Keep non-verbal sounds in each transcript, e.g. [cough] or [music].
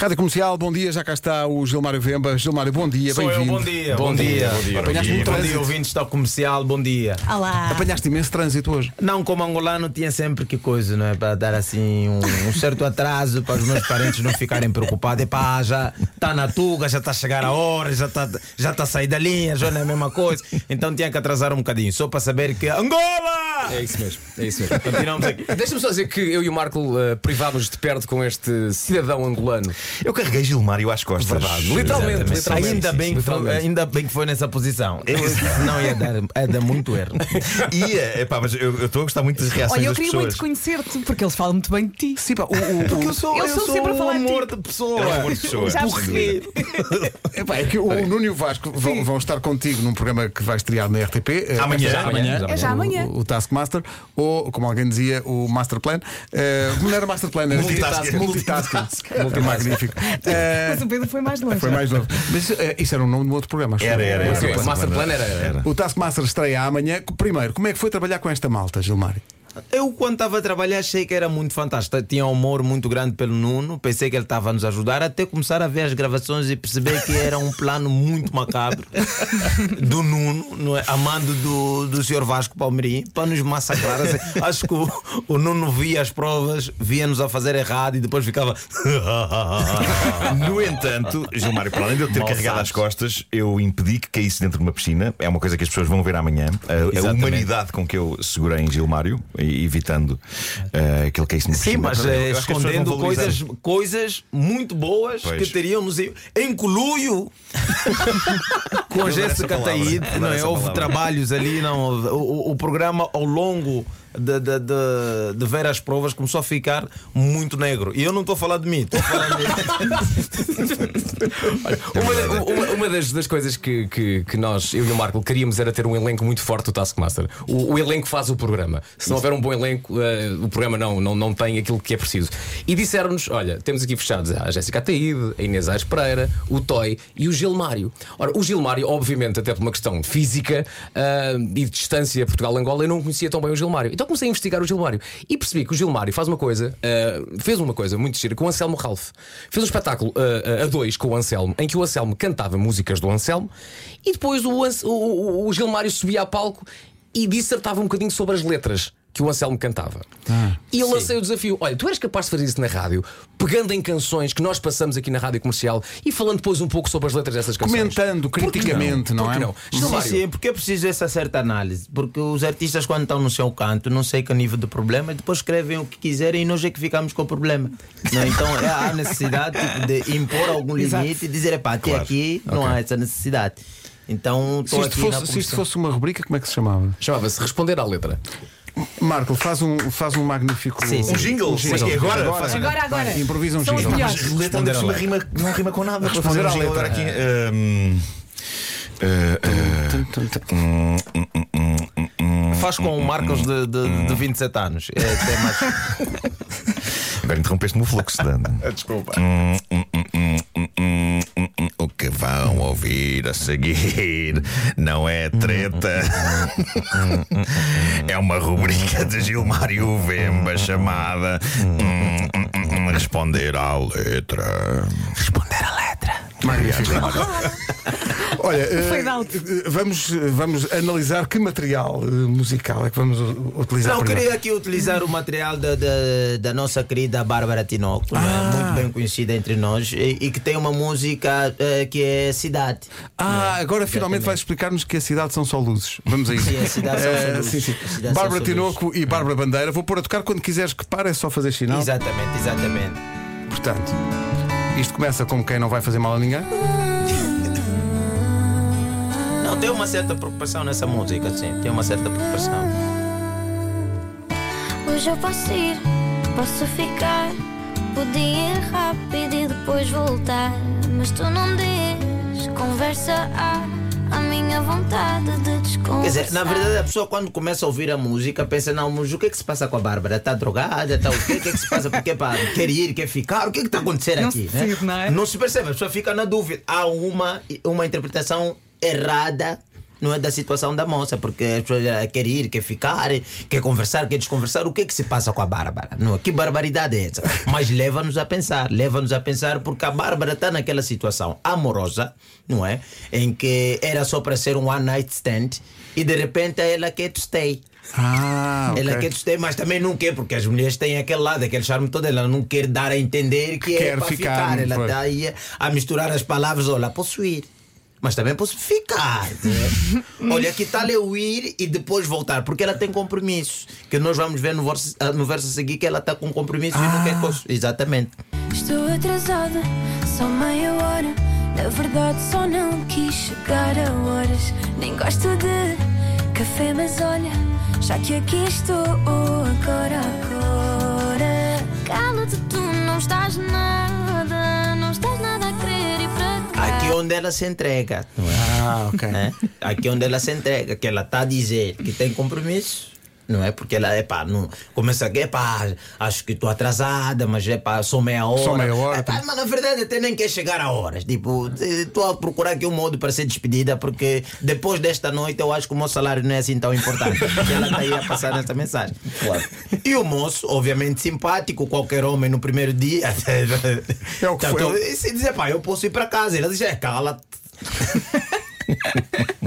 Rádio Comercial, bom dia, já cá está o Gilmário Vemba. Gilmário, bom dia, Sou eu, bem-vindo. bom dia. Bom dia, bom dia. Apanhaste muito Bom dia, trânsito. ouvintes da comercial, bom dia. Olá. Apanhaste imenso trânsito hoje. Não, como angolano tinha sempre que coisa, não é? Para dar assim um, um certo atraso para os meus parentes não ficarem preocupados. Epá, já está na tuga, já está a chegar a hora, já está já tá a sair da linha, já não é a mesma coisa. Então tinha que atrasar um bocadinho, só para saber que Angola! É isso mesmo, é isso mesmo. Continuamos aqui. Deixa-me só dizer que eu e o Marco eh, privámos de perto com este cidadão angolano. Eu carreguei Gilmário às costas. Verdade, literalmente, literalmente. Ainda bem, que foi, ainda bem que foi nessa posição. Eu, [laughs] não ia dar, ia dar muito erro. Ia, [laughs] epá, mas eu eu estou a gostar muito das reações Olha, eu das queria pessoas. muito conhecer-te, porque eles falam muito bem de ti. Sim, pá, o, o- [laughs] o- Eu sou, Eles estão sempre a falar de ti. amor de pessoa. É um amor de pessoa. Já percebi. Epá, é que o Nuno e o Vasco vão, vão estar contigo num programa que vai estrear na RTP. eh, Amanhã. esta- Amanhã. É já amanhã. O, o Taskmaster, ou como alguém dizia, o Master Plan. Eh, não era Master Plan, era Multitasking. Multitasking. Magnífico. [laughs] Eh, Mas o Pedro foi mais longe. foi mais novo. Mas eh, isso era um nome de um outro programa. acho Era, eu. era, era. Ok, o Master Plan era- era. O Taskmaster estreia amanhã. Primeiro, como é que foi trabalhar com esta malta, Gilmário? Eu, quando estava a trabalhar, achei que era muito fantástico. Tinha um humor muito grande pelo Nuno. Pensei que ele estava a nos ajudar, até começar a ver as gravações e perceber que era um plano muito macabro do Nuno, é? amando do, do Sr. Vasco Palmeirim, para nos massacrar. Assim, Acho que o, o Nuno via as provas, via-nos a fazer errado e depois ficava. [laughs] No entanto, Gilmário, para além de eu ter Mal carregado sabes. às costas, eu impedi que caísse dentro de uma piscina. É uma coisa que as pessoas vão ver amanhã. A, a humanidade com que eu segurei em Gilmário, e- evitando eh, que ele caísse numa Sim, mas que pessoas escondendo coisas, coisas muito boas Pois. que teríamos em coluio com a Jéssica Não é? Houve palavra. trabalhos ali, não, o, o- o programa ao longo de, de, de, de ver as provas começou a ficar muito negro. E eu não estou a falar de mim, estou a falar de. [laughs] Uma, uma- uma das, das coisas que, que, que nós, eu e o Marco, queríamos era ter um elenco muito forte do Taskmaster. O, o elenco faz o programa. Se não houver um bom elenco, eh, o programa não, não, não tem aquilo que é preciso. E disseram-nos: olha, temos aqui fechados a Jéssica Ataíde, a Inês Aires Pereira, o Toy e o Gilmário. Ora, o Gilmário, obviamente, até por uma questão física ah, e de distância Portugal-Angola, eu não conhecia tão bem o Gilmário. Então comecei a investigar o Gilmário e percebi que o Gilmário faz uma coisa, ah, fez uma coisa muito gira com o Anselmo Ralph. Fez um espetáculo ah, ah, a dois com o Anselmo, em que o Anselmo cantava músicas do Anselmo e depois o, o- o Gilmário subia a palco e dissertava um bocadinho sobre as letras. Que o Anselmo cantava. e eu lancei o desafio: olha, tu eres capaz de fazer isso na rádio, pegando em canções que nós passamos aqui na rádio comercial e falando depois um pouco sobre as letras dessas canções. Comentando criticamente, não que é? não? Sim, Gilmário, sim, porque é preciso essa certa análise. Porque os artistas, quando estão no seu canto, não sei que nível de problema, depois escrevem o que quiserem e nós é que ficamos com o problema. Não, então é, há necessidade tipo, de impor algum Exato. limite e dizer, epá, até Claro. aqui não há essa necessidade. Então Se estou isto, aqui na fosse, se isto fosse uma rubrica, como é que se chamava? Chamava-se Responder à Letra. Marco, faz um, faz um magnífico. Sim, sim. Um jingle? Mas que agora? Faz- Agora, agora. Vai, improvisa um São jingle. Mas por cima rima, não rima com nada. Responder Fazer um jingle agora aqui. Ahm, ah, ah, Faz com o Marcos de, de, de 27 anos. É até mais. Agora interrompeste-me o fluxo, Dan. [laughs] Desculpa. Que vão ouvir a seguir não é treta. É uma rubrica de Gilmário Vemba chamada Responder à Letra. Responder a letra. Magnífico. [laughs] Olha, eh, eh, vamos, vamos analisar que material eh, musical é que vamos utilizar. Não, queria aqui utilizar o material da, da, da nossa querida Bárbara Tinoco, não é? muito bem conhecida entre nós, e, e que tem uma música eh, que é Cidade. Ah, agora finalmente vais explicar-nos que a cidade são só luzes. Vamos a isso. Sim, a cidade são só luzes. sim, sim. Bárbara Tinoco e Bárbara Bandeira. Vou pôr a tocar quando quiseres que pare, é só fazer sinal. Exatamente, exatamente. Portanto, isto começa como quem não vai fazer mal a ninguém. Não, tem uma certa preocupação nessa música, sim, tem uma certa preocupação. Hoje eu posso ir, posso ficar. Podia ir rápido e depois voltar. Mas tu não diz, conversa há. A minha vontade de desconversar. Quer dizer, na verdade, a pessoa quando começa a ouvir a música pensa: não, mas o que é que se passa com a Bárbara? Está drogada? Está o quê? O que é que se passa? Porque pá, quer ir, quer ficar? O que é que está acontecendo Não aqui? se decide, não é? Não se percebe, a pessoa fica na dúvida. Há uma, uma interpretação errada não é da situação da moça, porque as pessoas querem ir, quer ficar, quer conversar, quer desconversar. O que é que se passa com a Bárbara? Não, que barbaridade é essa? Mas leva-nos a pensar, leva-nos a pensar porque a Bárbara está naquela situação amorosa, não é? Em que era só para ser um one night stand e de repente ela quer to stay. Ah, ok. Ela quer ter, mas também não quer, porque as mulheres têm aquele lado, aquele charme todo. Ela não quer dar a entender que Quer é para ficar, ficar. Ela está aí a misturar as palavras. Olha, posso ir, mas também posso ficar. né? [laughs] Olha, que tal eu ir e depois voltar? Porque ela tem compromissos. Que nós vamos ver no verso, ah, no verso a seguir que ela está com compromissos e não quer coisa. Exatamente. Estou atrasada, só meia hora. Na verdade, só não quis chegar a horas. Nem gosto de café, mas olha, já que aqui estou agora, agora. Cala-te, tu não estás nada, Aqui onde ela se entrega. não é? Ah, ok. né? Aqui onde ela se entrega, que ela está a dizer que tem compromisso. Não é porque ela, epá, não, começa aqui, epá, acho que estou atrasada, mas epá, só meia hora. Só meia hora, Epá, mas na verdade até nem quer chegar a horas. Tipo, estou a procurar aqui um modo para ser despedida, porque depois desta noite eu acho que o meu salário não é assim tão importante. E ela está aí a passar essa mensagem. E o moço, obviamente simpático, qualquer homem no primeiro dia. [laughs] É o que foi. Então, e se dizer, pá, eu posso ir para casa. Ele diz, é, cala-te. [laughs]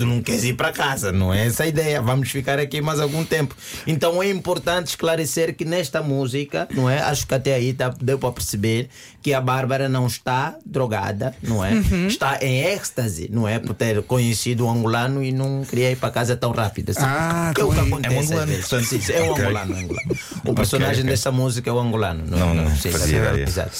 Tu não queres ir para casa, não é essa a ideia. Vamos ficar aqui mais algum tempo. Então é importante esclarecer que nesta música, não é? Acho que até aí tá, deu para perceber que a Bárbara não está drogada, não é? Está em êxtase, não é? Por ter conhecido o angolano e não queria ir para casa tão rápido. Assim. Ah, que é o que é- acontece. é um angolano, portanto. Sim, sim, é um Ok. angolano, é angolano. O personagem ok. dessa música é o angolano. Não, Não, não, até parece ter graça.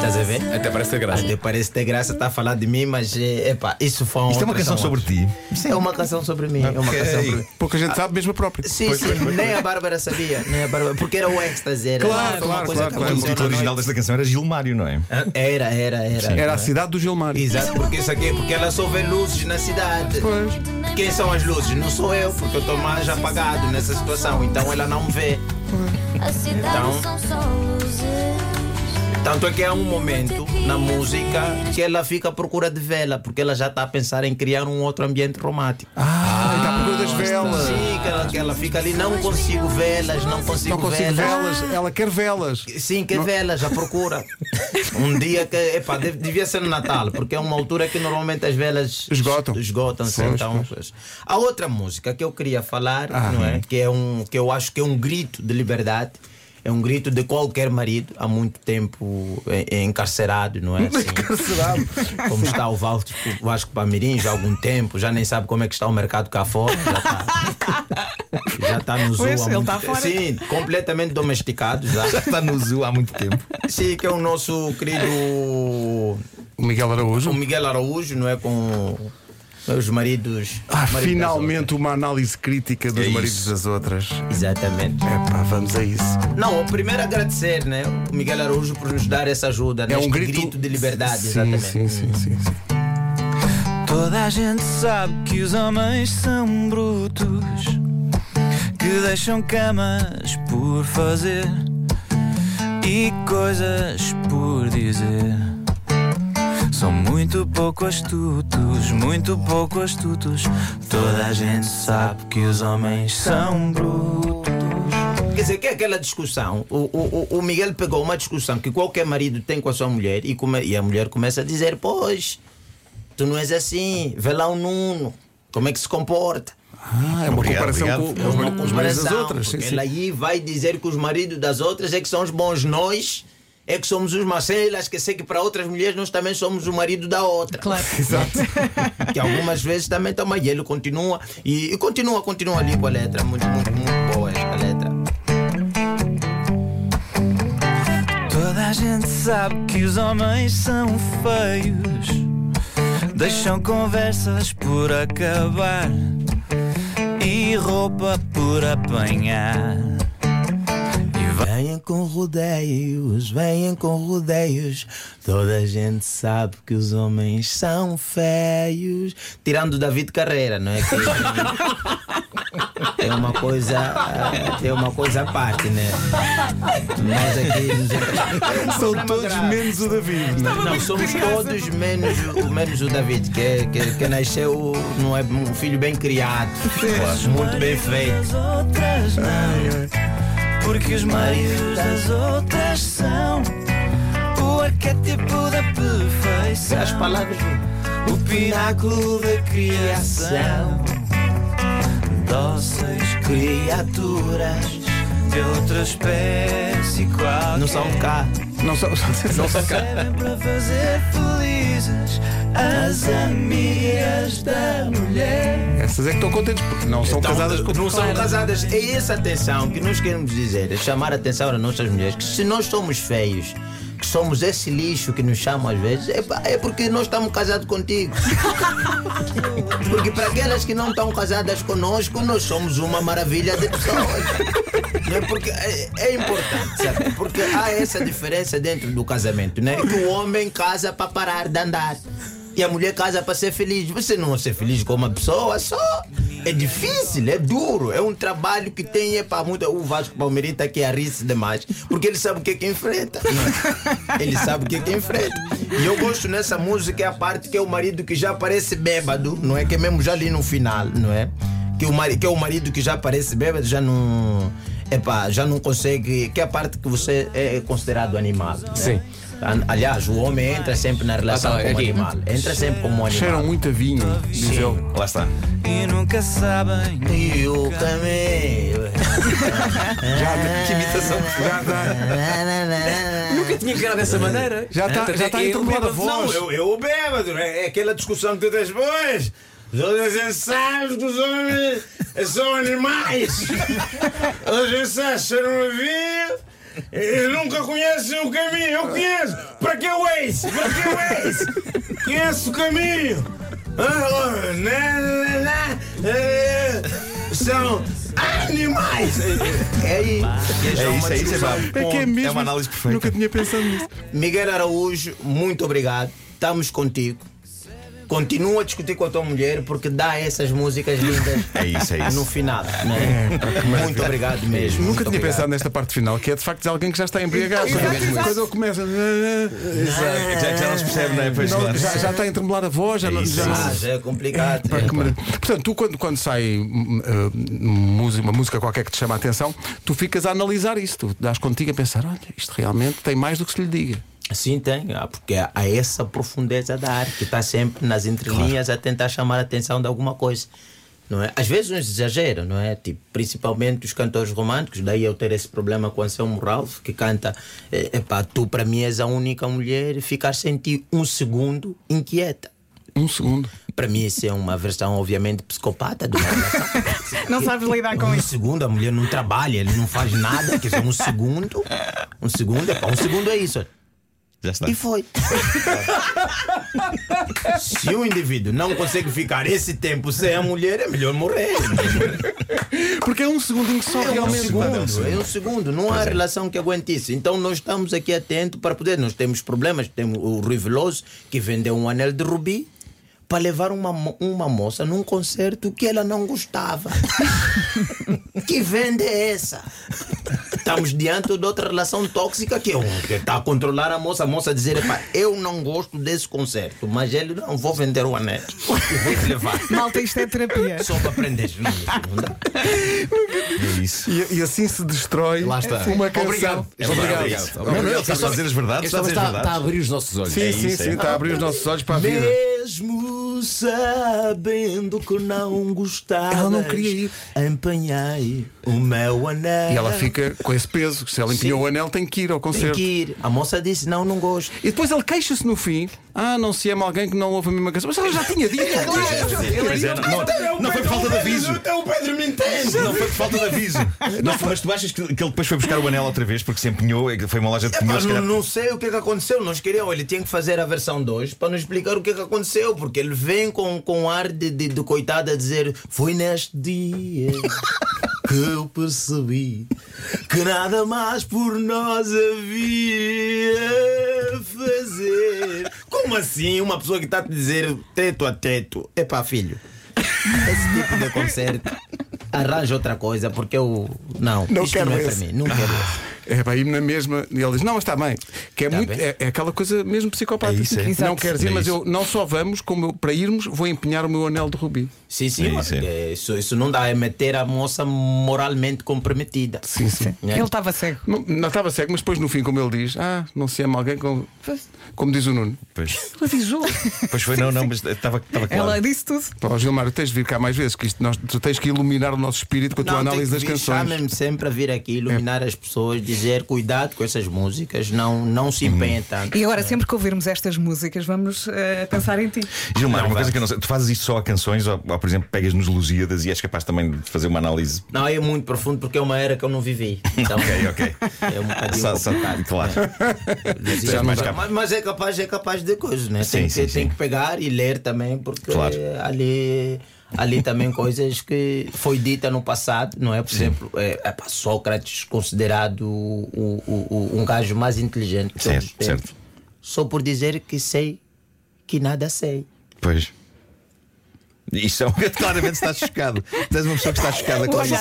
Estás a ver? Até parece ter graça. Até parece ter graça estar a falar de mim, mas é, epá, isso foi Isto é uma canção sobre ti. É uma canção sobre mim. É uma canção sobre mim. Pouca gente sabe, mesmo a própria. Sim, sim, nem a Bárbara sabia, nem a Bárbara, porque era o êxtase, era Claro, claro, coisa claro, que claro. O título na original desta canção era Gilmário, não é? Era, era, era. Era a cidade do Gilmário. Exato, porque isso aqui, porque ela só vê luzes na cidade. Pois. Quem são as luzes? Não sou eu, porque eu estou mais apagado nessa situação, então ela não me vê. A cidade Então- são só luzes. Tanto é que há um momento na música que ela fica à procura de vela, porque ela já está a pensar em criar um outro ambiente romântico. Ah, está à procura das velas. Sim, que ela, que ela fica ali, não consigo velas, não consigo, Não consigo velas. velas. Ela quer velas. Sim, que velas, à procura. [laughs] um dia que, epá, devia ser no Natal, porque é uma altura que normalmente as velas Esgotam. Esgotam-se. Então, pois. A outra música que eu queria falar, não é? Que, é um, que eu acho que é um grito de liberdade. É um grito de qualquer marido há muito tempo é, é encarcerado, não é? [laughs] Assim, Encarcerado. como está o Vasco, o Vasco Pamirim já há algum tempo, já nem sabe como é que está o mercado cá fora. Já está, [laughs] já está no zoo Pois, há muito está fora. Sim, completamente domesticado já. Está no zoo há muito tempo. Sim, que é o nosso querido O Miguel Araújo. o Miguel Araújo, não é? Com os maridos. Ah, maridos finalmente uma análise crítica dos É maridos das outras. Exatamente. É pá, vamos a isso. Não, o primeiro agradecer, né? O Miguel Araújo por nos dar essa ajuda, É neste um grito, de liberdade, sim, exatamente. Sim, sim, sim, sim. Toda a gente sabe que os homens são brutos, que deixam camas por fazer e coisas por dizer. São muito pouco astutos, muito pouco astutos. Toda a gente sabe que os homens são brutos. Quer dizer, que é aquela discussão. O, o, o- Miguel pegou uma discussão que qualquer marido tem com a sua mulher e, come- e a mulher começa a dizer: Pois, tu não és assim, vê lá o Nuno, como é que se comporta. Ah, é uma Obrigado, comparação obrigado. com É os, uma ma- os maridos das outras. Sim, sim. Ela aí vai dizer que os maridos das outras é que são os bons, nós é que somos os macelas, que sei que para outras mulheres nós também somos o marido da outra. Claro. [laughs] Exato. Que algumas vezes também toma e ele continua e, e continua, continua ali com a letra, muito, muito, muito boa esta letra. Toda a gente sabe que os homens são feios, deixam conversas por acabar e roupa por apanhar. Venham com rodeios, venham com rodeios. Toda a gente sabe que os homens são feios. Tirando o David Carreira, não é? Que é uma coisa, é uma coisa à parte, né? Nós aqui São todos menos o David. não é? Não, somos todos menos, o- menos o David, que, é- que, que nasceu, não é um filho bem criado, muito bem feito. Outras não, porque os maridos das outras são o arquétipo da perfeição, As palavras. o pináculo da criação. Dóceis criaturas de outra espécie qualquer. Não são cá. Não são. [laughs] Não são cá. Servem para fazer felizes as amigas da mulher. Essas é que estão contentes porque não são Então, casadas com não são casadas. É essa atenção que nós queremos dizer, é chamar a atenção às nossas mulheres, que se nós somos feios, que somos esse lixo que nos chamam às vezes, é, pá, é porque nós estamos casados contigo. [laughs] Porque para aquelas que não estão casadas conosco, nós somos uma maravilha de pessoas. Não é? Porque é, é importante, sabe? Porque há essa diferença dentro do casamento, né? Que o homem casa para parar de andar. E a mulher casa para ser feliz. Você não vai ser feliz com uma pessoa só. É difícil, é duro, é um trabalho que tem é para muito. O Vasco Palmeirita que arrisca demais, porque ele sabe o que é que enfrenta. é? [laughs] Ele sabe o que é que enfrenta. E eu gosto nessa música é a parte que é o marido que já parece bêbado, não é? Que é mesmo já ali no final, não é? Que, o mari, que é o marido que já parece bêbado, já não. Epá, já não consegue. Que é a parte que você é considerado animal. né? Sim. Aliás, o homem entra sempre na relação Ah, tá, como aqui. animal. Entra sempre como animal. Cheiram muito a vinho, diz ele. Lá está. E nunca sabem E o caminho. [laughs] Que imitação. Já está. Nunca tinha encarado dessa maneira. Já está já é- está é entromulada a um voz. Não, eu, eu bêbado, é, é aquela discussão que tu tens depois. Os homens sabem que os homens são animais. [laughs] Os homens cheiram a vinho e nunca conhecem o caminho. Eu conheço. Para que o ex? Para que o ex? Conheço o caminho. Ah, na, na, na, eh, São animais. É aí. É isso, é isso, é. É que é mesmo. É uma análise perfeita. Nunca tinha pensado nisso. Miguel Araújo, muito obrigado. Estamos contigo. Continua a discutir com a tua mulher porque dá essas músicas lindas É isso, é isso. no final. né? Muito obrigado mesmo. Nunca tinha obrigado. pensado nesta parte final, que é de facto de alguém que já está embriagado. Quando ele começa. Já, já não se percebe, não é? Pois, Não, claro. já, já está a entremolar a voz, já É não. já é. Ah, já é complicado. Que maravilha. Portanto, tu quando, quando sai hum, música, uma música qualquer que te chama a atenção, tu ficas a analisar isso, tu dás contigo a pensar, olha, isto realmente tem mais do que se lhe diga. Sim, tem, ah, porque há essa profundeza da arte que está sempre nas entrelinhas a tentar chamar a atenção de alguma coisa. Não é? Às vezes uns exageram, não é? Tipo, principalmente os cantores românticos, daí eu ter esse problema com o Anselmo Ralph, que canta eh, epá, Tu para mim és a única mulher e ficar sem ti um segundo inquieta. Um segundo. Para mim, isso é uma versão, obviamente, psicopata [laughs] relação. Não sabes lidar com Um isso. segundo, a mulher não trabalha, ele não faz nada, quer dizer, um segundo, um segundo, epá, um segundo é isso. Já está. E foi. Se o indivíduo não consegue ficar esse tempo sem a mulher, é melhor morrer. Porque é um segundinho que só É um realmente. segundo, é um segundo, não há relação que aguente isso. Então nós estamos aqui atentos para poder. Nós temos problemas, temos o Rui Veloso que vendeu um anel de rubi para levar uma, uma moça num concerto que ela não gostava. [laughs] que venda é essa? Estamos diante de outra relação tóxica que é um que está a controlar a moça, a moça dizer, "Epá, eu não gosto desse concerto, mas ele não vou vender o anel. [laughs] Eu vou te levar. Malta, isto é terapia. Só para aprender. Não, não dá. É isso. E, e assim se destrói Lá está. uma canção. Obrigado. É Obrigado. é. Obrigado. Não, não, ele está a dizer as verdades, está a está, está abrir os nossos olhos. Sim, É sim, isso, sim, é. está a abrir os nossos olhos para a vida. Mesmo sabendo que não gostava, Ela não queria ir. Empenhei o meu anel. E ela fica com esse peso. Se ela empenhou o anel, tem que ir ao Tem concerto. que ir. A moça disse: Não, não gosto. E depois ele queixa-se no fim. Ah, não se ama alguém que não ouve a mesma canção. Mas ela já tinha dito. [laughs] Pois é, não, não, não foi por falta de aviso. O Pedro me entende. Não foi por falta de aviso. [laughs] Não, foi- mas tu achas que, que ele depois foi buscar o anel outra vez porque se empenhou? é Foi uma loja de calhar- não sei o que, é que aconteceu. Nós queríamos, ele tinha que fazer a versão 2 para nos explicar o que, é que aconteceu. Porque ele vem com, com ar de, de, de coitado a dizer: Foi neste dia [laughs] que eu percebi que nada mais por nós havia a fazer. Como assim? Uma pessoa que está a te dizer teto a teto. Epá, filho. Esse tipo de concerto arranja outra coisa, porque eu. Não, Não isto quero não é esse. para mim, não quero esse. É para ir na mesma. E ele diz: Não, mas está bem. Que é, Está muito, bem. é, é aquela coisa mesmo psicopata. É isso, é. Não Exato. queres ir, É mas isso. eu não só vamos, como eu, para irmos, vou empenhar o meu anel de rubi. Sim, sim, É mas isso, é. é, isso, isso não dá, é meter a moça moralmente comprometida. Sim, sim. Né? Ele estava cego. Não, não estava cego, mas depois no fim, como ele diz, ah, não se ama alguém com. Como diz o Nuno. Pois, Ele [laughs] avisou. pois foi, não, não, mas estava estava claro. Ela disse tudo. Pá, Gilmar, tens de vir cá mais vezes, que isto, nós, tu tens que iluminar o nosso espírito com a tua análise das vir, canções. Chamem-me sempre a vir aqui iluminar as pessoas, dizer cuidado com essas músicas, não, não se empenhem tanto. E agora, sempre que ouvirmos estas músicas, vamos eh, pensar em ti. Gilmar, Não, uma coisa que eu não sei, tu fazes isto só a canções ou, ou, por exemplo, pegas nos Lusíadas e és capaz também de fazer uma análise. Não, é muito profundo porque é uma era que eu não vivi. [laughs] Então, Ok, ok. É um bocadinho Só- só- complicado. claro. Mais mas, capaz. mas é capaz, é capaz de coisas, né? Sim, tem, sim, que, tem sim. que pegar e ler também, porque Claro. ali, ali também coisas que foi dita no passado, não é? Por exemplo, é, é, Sócrates considerado o, o, o- um gajo mais inteligente de todos Certo, os tempos, certo. só por dizer que sei que nada sei. Pois. Isto é um... claramente estás chocado. Tens uma pessoa que está chocada com O isso.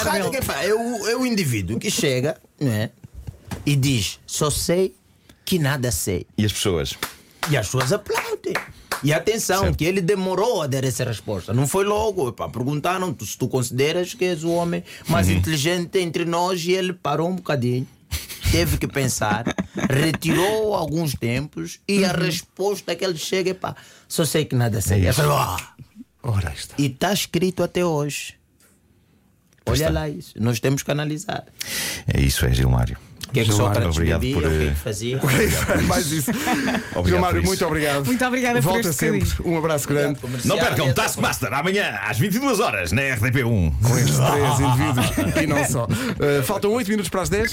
é, o, é o indivíduo que chega né, e diz: só sei que nada sei. E as pessoas? E as pessoas aplaudem. E atenção, Certo. que ele demorou a dar essa resposta. Não foi logo. Perguntaram se tu consideras que és o homem mais Uhum. inteligente entre nós e ele parou um bocadinho. Teve que pensar, retirou alguns tempos e Uhum. a resposta que ele chega é pá, só sei que nada sei. É falei, "Ah." Ora, está. E está escrito até hoje. Olha está. lá isso. Nós temos que analisar. É isso, é Gilmário. O que é que Gilmar, Sócrates obrigado bebia, por, o que é eh, que fazia. [laughs] Mais isso. Obrigado por isso. muito obrigado. Muito obrigada por Volta este sempre. bocadinho. Um abraço grande. Não percam Taskmaster amanhã às 22 horas na RDP1. Com estes três indivíduos e não só. Uh, faltam 8 minutos para as 10.